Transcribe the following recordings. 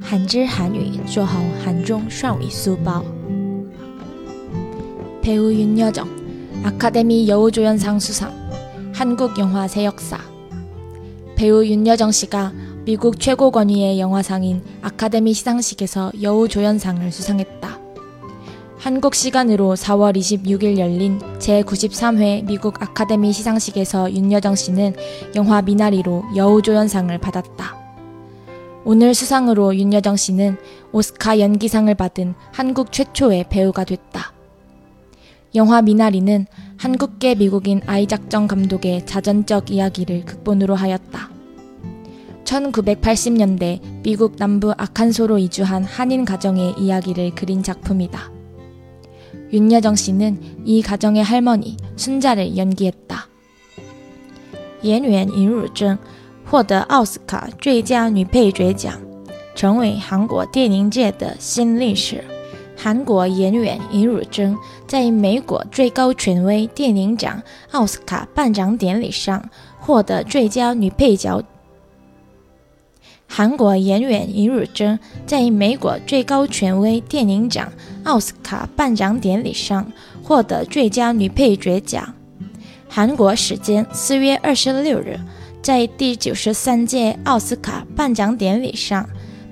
韩之韩语做好韩中双语书包。배우윤여정 아카데미 여우조연상 수상 한국 영화 새 역사 배우 윤여정 씨가 미국 최고 권위의 영화상인 아카데미 시상식에서 여우조연상을 수상했다. 한국 시간으로 4월 26일 열린 제93회 미국 아카데미 시상식에서 윤여정 씨는 영화 미나리로 여우조연상을 받았다. 오늘 수상으로 윤여정 씨는 오스카 연기상을 받은 한국 최초의 배우가 됐다. 영화 미나리는 한국계 미국인 아이작정 감독의 자전적 이야기를 극본으로 하였다. 1980년대 미국 남부 아칸소로 이주한 한인 가정의 이야기를 그린 작품이다. 윤여정 씨는 이 가정의 할머니 순자를 연기했다. 演员尹汝贞 获得奥斯卡最佳女配角奖，成为韩国电影界的新历史。韩国演员尹汝贞在美国最高权威电影奖奥斯卡颁奖典礼上获得最佳女配角。韩国演员尹汝贞在美国最高权威电影奖奥斯卡颁奖典礼上获得最佳女配角奖。韩国时间四月二十六日，在第九十三届奥斯卡颁奖典礼上。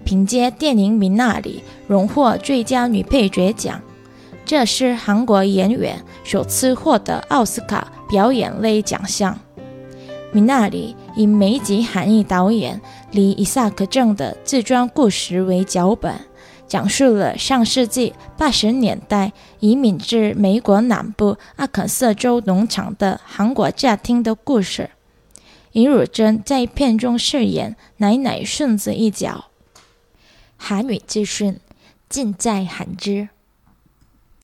凭借电影《米娜里》荣获最佳女配角奖，这是韩国演员首次获得奥斯卡表演类奖项。《米娜里》以美籍韩裔导演李伊萨克正的自传故事为脚本，讲述了上世纪八十年代移民至美国南部阿肯色州农场的韩国家庭的故事。尹汝贞在片中饰演奶奶顺子一角。韩语资讯尽在韩知。